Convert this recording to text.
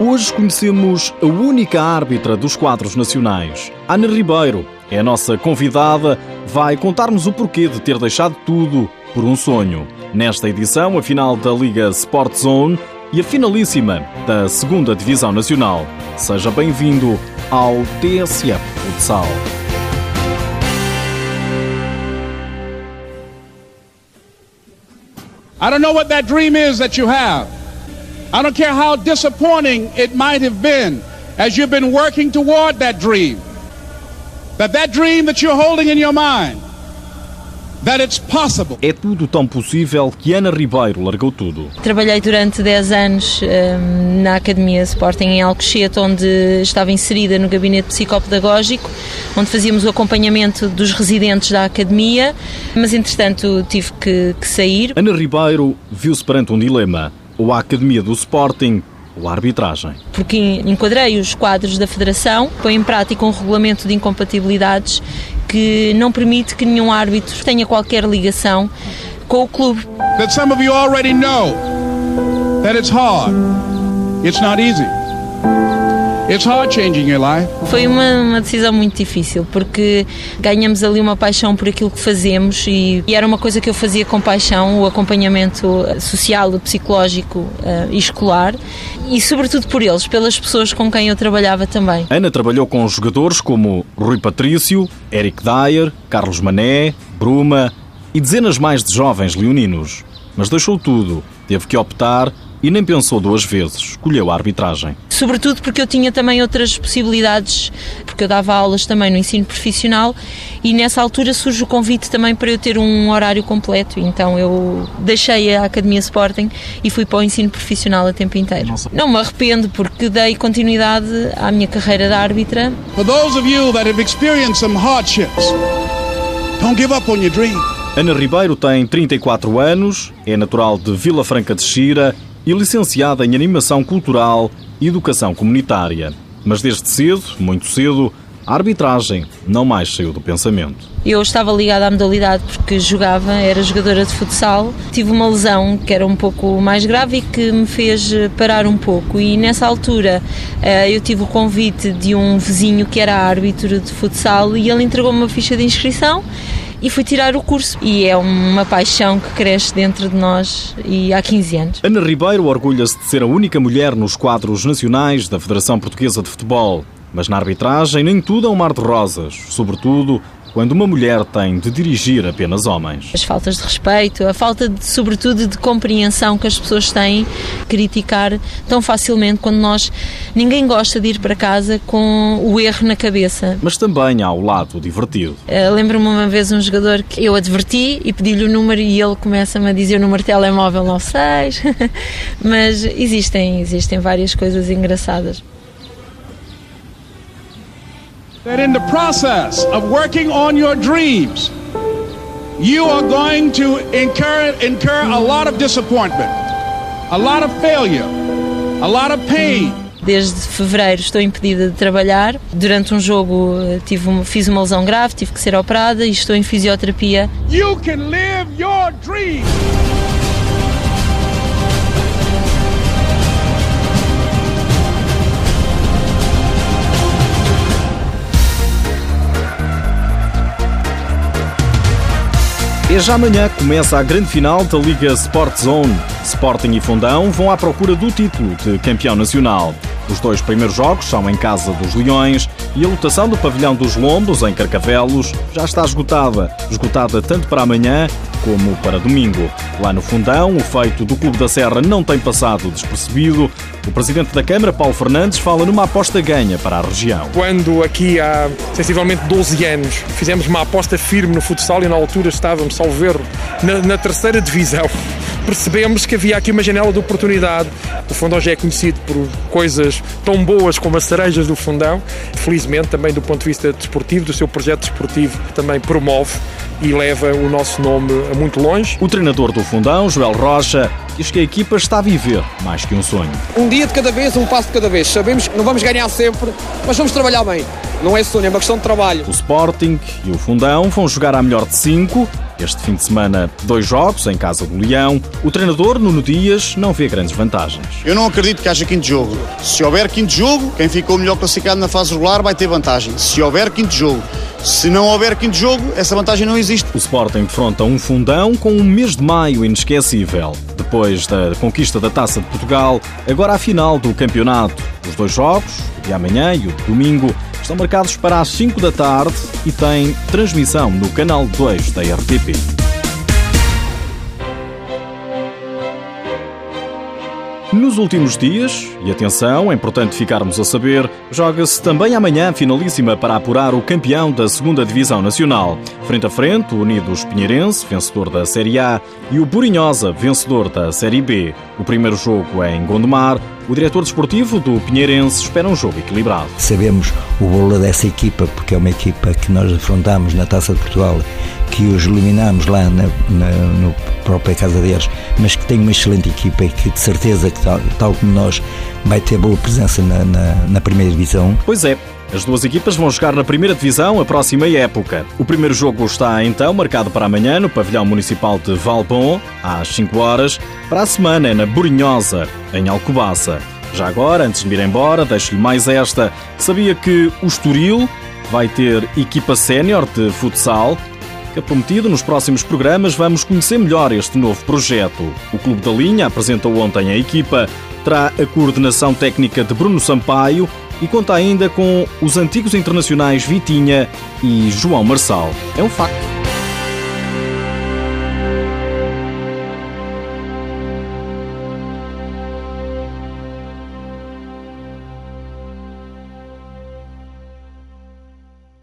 Hoje conhecemos a única árbitra dos quadros nacionais. Ana Ribeiro é a nossa convidada, vai contar-nos o porquê de ter deixado tudo por um sonho. Nesta edição, a final da Liga Sport Zone e a finalíssima da Segunda Divisão Nacional. Seja bem-vindo ao TSF Futsal. I don't know what that dream is that you have. I don't care how disappointing it might have been as you've been working toward that dream. That that dream that you're holding in your mind that it's possible. É tudo tão possível que Ana Ribeiro largou tudo. Trabalhei durante 10 anos um, na Academia Sporting em Alcochete, onde estava inserida no gabinete psicopedagógico, onde fazíamos o acompanhamento dos residentes da Academia, mas entretanto tive que, que sair. Ana Ribeiro viu-se perante um dilema, ou a Academia do Sporting ou a arbitragem. Porque enquadrei os quadros da Federação, põe em prática um regulamento de incompatibilidades que não permite que nenhum árbitro tenha qualquer ligação com o clube. That some of you already know that it's hard. It's not easy. Foi uma, uma, decisão muito difícil porque ganhamos ali uma paixão por aquilo que fazemos e, e, era uma coisa que eu fazia com paixão, o acompanhamento social, psicológico uh, e escolar e sobretudo por eles, pelas pessoas com quem eu trabalhava também. Ana trabalhou com jogadores como Rui Patrício, Eric Dyer, Carlos Mané, Bruma e dezenas mais de jovens leoninos. Mas deixou tudo, teve que optar e nem pensou duas vezes, escolheu a arbitragem. Sobretudo porque eu tinha também outras possibilidades, porque eu dava aulas também no ensino profissional e nessa altura surge o convite também para eu ter um horário completo, então eu deixei a Academia Sporting e fui para o ensino profissional a tempo inteiro. Nossa. Não me arrependo porque dei continuidade à minha carreira de árbitra. For those of you that have experienced some hardships, don't give up on your dream. Ana Ribeiro tem 34 anos, é natural de Vila Franca de Xira e licenciada em Animação Cultural e Educação Comunitária. Mas desde cedo, muito cedo, a arbitragem não mais saiu do pensamento. Eu estava ligada à modalidade porque jogava, era jogadora de futsal. Tive uma lesão que era um pouco mais grave e que me fez parar um pouco. E nessa altura eh, eu tive o convite de um vizinho que era árbitro de futsal e ele entregou-me uma ficha de inscrição e fui tirar o curso. E é uma paixão que cresce dentro de nós e há 15 anos. Ana Ribeiro orgulha-se de ser a única mulher nos quadros nacionais da Federação Portuguesa de Futebol. Mas na arbitragem nem tudo é um mar de rosas, sobretudo quando uma mulher tem de dirigir apenas homens. As faltas de respeito, a falta, de, sobretudo, de compreensão que as pessoas têm, criticar tão facilmente quando nós. Ninguém gosta de ir para casa com o erro na cabeça. Mas também há o lado divertido. Uh, Lembro-me uma vez um jogador que eu adverti e pedi-lhe o número e ele começa-me a dizer o número de telemóvel não sei. Mas existem, existem várias coisas engraçadas. That in the process of working on your dreams, you are going to incur, incur a lot of disappointment, a lot of failure, a lot of pain. Desde fevereiro estou impedida de trabalhar. Durante um jogo tive uma, fiz uma lesão grave, tive que ser operada e estou em fisioterapia. You can live your dream. E já amanhã começa a grande final da Liga Sport Zone. Sporting e Fundão vão à procura do título de campeão nacional. Os dois primeiros jogos são em casa dos Leões e a lotação do pavilhão dos Lombos, em Carcavelos, já está esgotada. Esgotada tanto para amanhã como para domingo. Lá no Fundão, o feito do Clube da Serra não tem passado despercebido. O presidente da Câmara, Paulo Fernandes, fala numa aposta ganha para a região. Quando aqui há sensivelmente 12 anos fizemos uma aposta firme no futsal e na altura estávamos, salvo erro, na, na terceira divisão percebemos que havia aqui uma janela de oportunidade. O Fundão já é conhecido por coisas tão boas como as cerejas do Fundão. Felizmente, também do ponto de vista desportivo, do seu projeto desportivo, também promove e leva o nosso nome a muito longe. O treinador do Fundão, Joel Rocha, diz que a equipa está a viver mais que um sonho. Um dia de cada vez, um passo de cada vez. Sabemos que não vamos ganhar sempre, mas vamos trabalhar bem. Não é sonho, é uma questão de trabalho. O Sporting e o Fundão vão jogar à melhor de cinco Este fim de semana, dois jogos em casa do Leão. O treinador, Nuno Dias, não vê grandes vantagens. Eu não acredito que haja quinto jogo. Se houver quinto jogo, quem ficou melhor classificado na fase regular vai ter vantagem. Se houver quinto jogo. Se não houver quinto jogo, essa vantagem não existe. O Sporting defronta um fundão com um mês de maio inesquecível. Depois da conquista da Taça de Portugal, agora a final do campeonato. Os dois jogos, o de amanhã e o de domingo, estão marcados para as 5 da tarde e têm transmissão no canal 2 da RTP. Nos últimos dias, e atenção, é importante ficarmos a saber, joga-se também amanhã finalíssima para apurar o campeão da 2 Divisão Nacional. Frente a frente, o Unidos Pinheirense, vencedor da Série A, e o Burinhosa, vencedor da Série B. O primeiro jogo é em Gondomar. O diretor desportivo do Pinheirense espera um jogo equilibrado. Sabemos o valor dessa equipa, porque é uma equipa que nós afrontamos na Taça de Portugal, que os eliminamos lá na, na no própria casa deles, mas que tem uma excelente equipa e que de certeza que tal, tal como nós vai ter boa presença na, na, na primeira divisão. Pois é, as duas equipas vão jogar na primeira divisão a próxima época. O primeiro jogo está então marcado para amanhã no pavilhão municipal de Valbon, às 5 horas. Para a semana é na Burinhosa, em Alcobaça. Já agora, antes de ir embora, deixo-lhe mais esta. Sabia que o Estoril vai ter equipa sénior de futsal que prometido, nos próximos programas vamos conhecer melhor este novo projeto. O Clube da Linha apresentou ontem a equipa, terá a coordenação técnica de Bruno Sampaio e conta ainda com os antigos internacionais Vitinha e João Marçal. É um facto.